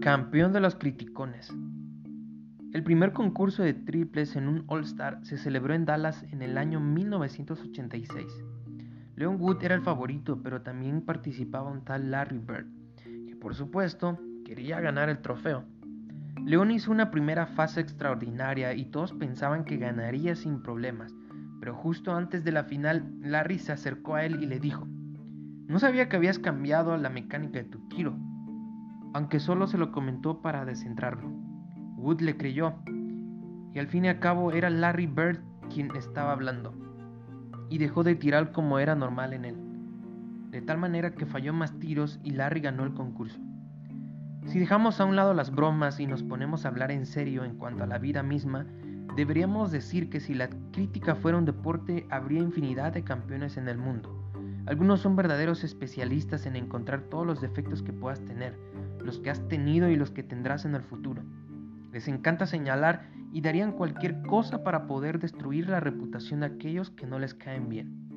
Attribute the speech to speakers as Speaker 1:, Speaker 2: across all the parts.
Speaker 1: Campeón de los criticones. El primer concurso de triples en un All-Star se celebró en Dallas en el año 1986. Leon Wood era el favorito, pero también participaba un tal Larry Bird, que por supuesto quería ganar el trofeo. Leon hizo una primera fase extraordinaria y todos pensaban que ganaría sin problemas, pero justo antes de la final Larry se acercó a él y le dijo, no sabía que habías cambiado la mecánica de tu tiro aunque solo se lo comentó para descentrarlo. Wood le creyó, y al fin y al cabo era Larry Bird quien estaba hablando, y dejó de tirar como era normal en él, de tal manera que falló más tiros y Larry ganó el concurso. Si dejamos a un lado las bromas y nos ponemos a hablar en serio en cuanto a la vida misma, deberíamos decir que si la crítica fuera un deporte habría infinidad de campeones en el mundo. Algunos son verdaderos especialistas en encontrar todos los defectos que puedas tener, los que has tenido y los que tendrás en el futuro. Les encanta señalar y darían cualquier cosa para poder destruir la reputación de aquellos que no les caen bien.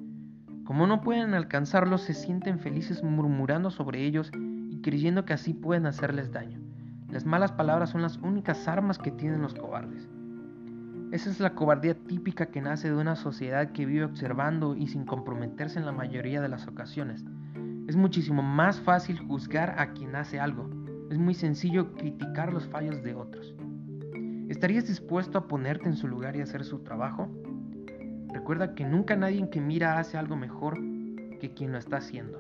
Speaker 1: Como no pueden alcanzarlos, se sienten felices murmurando sobre ellos y creyendo que así pueden hacerles daño. Las malas palabras son las únicas armas que tienen los cobardes. Esa es la cobardía típica que nace de una sociedad que vive observando y sin comprometerse en la mayoría de las ocasiones. Es muchísimo más fácil juzgar a quien hace algo. Es muy sencillo criticar los fallos de otros. ¿Estarías dispuesto a ponerte en su lugar y hacer su trabajo? Recuerda que nunca nadie que mira hace algo mejor que quien lo está haciendo.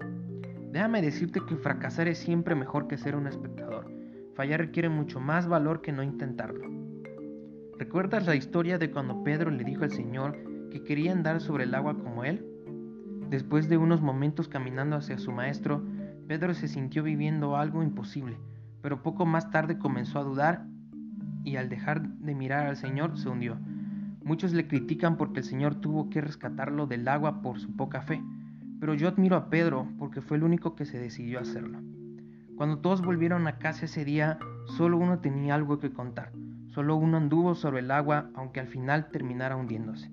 Speaker 1: Déjame decirte que fracasar es siempre mejor que ser un espectador. Fallar requiere mucho más valor que no intentarlo. ¿Recuerdas la historia de cuando Pedro le dijo al Señor que quería andar sobre el agua como él? Después de unos momentos caminando hacia su maestro, Pedro se sintió viviendo algo imposible, pero poco más tarde comenzó a dudar y al dejar de mirar al Señor se hundió. Muchos le critican porque el Señor tuvo que rescatarlo del agua por su poca fe, pero yo admiro a Pedro porque fue el único que se decidió a hacerlo. Cuando todos volvieron a casa ese día, solo uno tenía algo que contar, solo uno anduvo sobre el agua aunque al final terminara hundiéndose.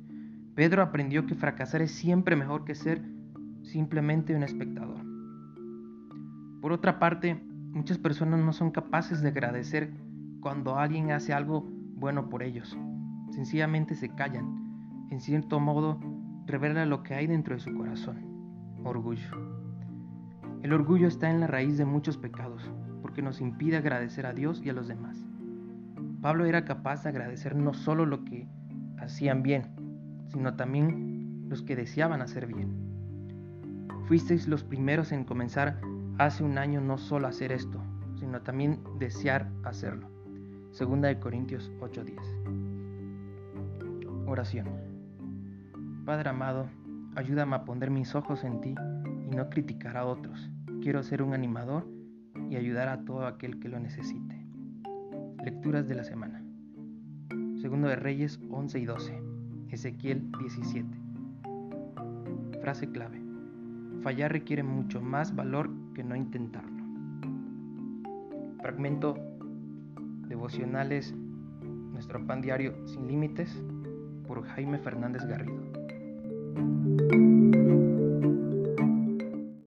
Speaker 1: Pedro aprendió que fracasar es siempre mejor que ser simplemente un espectador. Por otra parte, muchas personas no son capaces de agradecer cuando alguien hace algo bueno por ellos. Sencillamente se callan. En cierto modo, revela lo que hay dentro de su corazón. Orgullo. El orgullo está en la raíz de muchos pecados, porque nos impide agradecer a Dios y a los demás. Pablo era capaz de agradecer no solo lo que hacían bien, sino también los que deseaban hacer bien. Fuisteis los primeros en comenzar hace un año no solo hacer esto, sino también desear hacerlo. Segunda de Corintios 8:10. Oración. Padre amado, ayúdame a poner mis ojos en ti y no criticar a otros. Quiero ser un animador y ayudar a todo aquel que lo necesite. Lecturas de la semana. Segundo de Reyes 11 y 12. Ezequiel 17. Frase clave. Fallar requiere mucho más valor que no intentarlo. Fragmento devocionales Nuestro pan diario sin límites por Jaime Fernández Garrido.